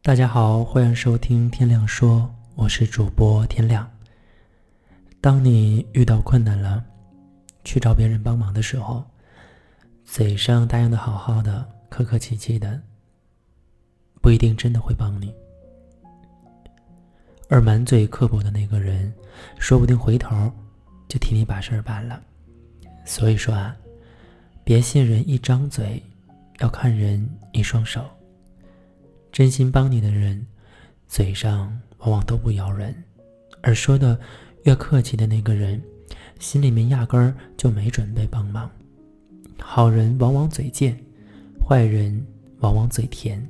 大家好，欢迎收听天亮说，我是主播天亮。当你遇到困难了，去找别人帮忙的时候，嘴上答应的好好的、客客气气的，不一定真的会帮你；而满嘴刻薄的那个人，说不定回头就替你把事儿办了。所以说啊，别信人一张嘴，要看人一双手。真心帮你的人，嘴上往往都不咬人，而说的越客气的那个人，心里面压根儿就没准备帮忙。好人往往嘴贱，坏人往往嘴甜。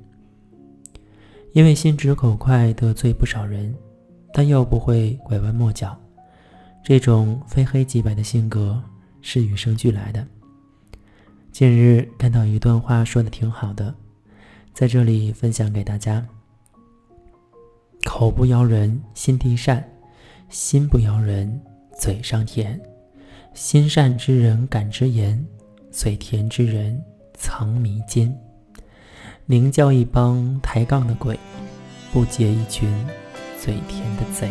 因为心直口快得罪不少人，但又不会拐弯抹角，这种非黑即白的性格是与生俱来的。近日看到一段话，说的挺好的。在这里分享给大家：口不饶人，心地善；心不饶人，嘴上甜。心善之人敢直言，嘴甜之人藏迷奸。宁叫一帮抬杠的鬼，不结一群嘴甜的贼。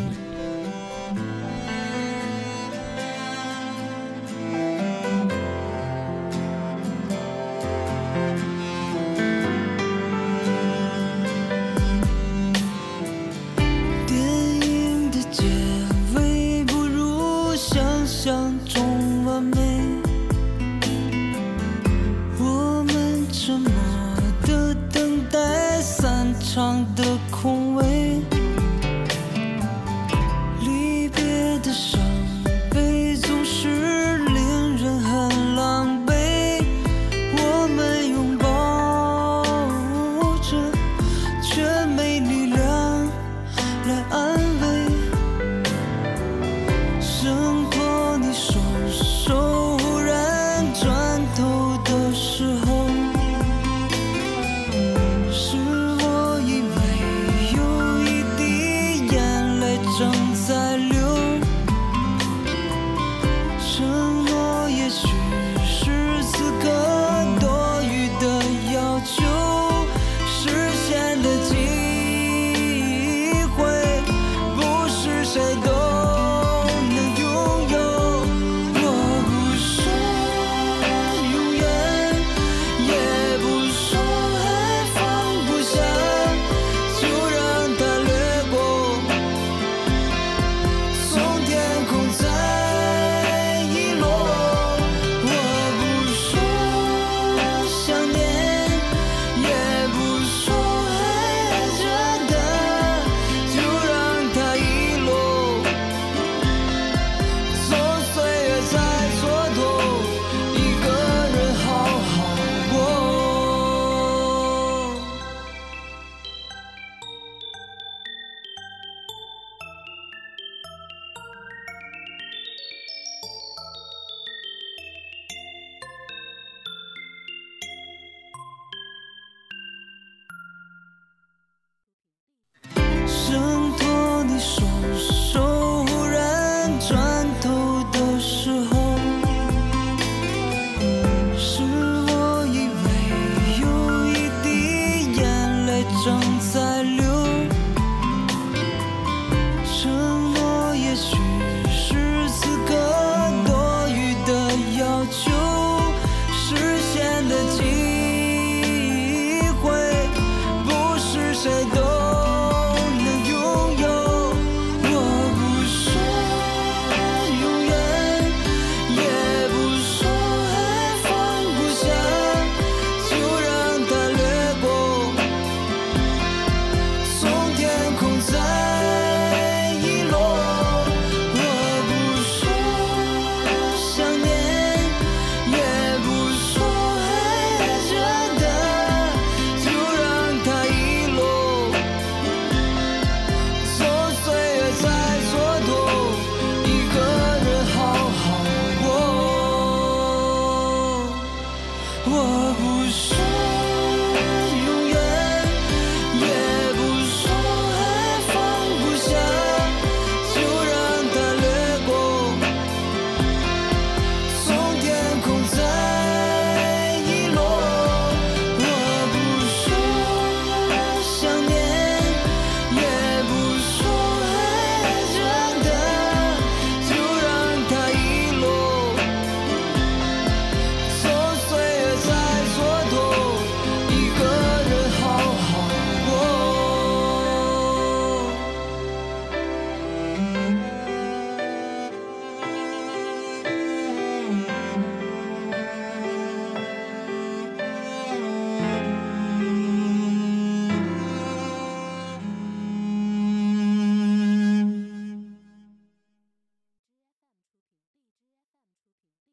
我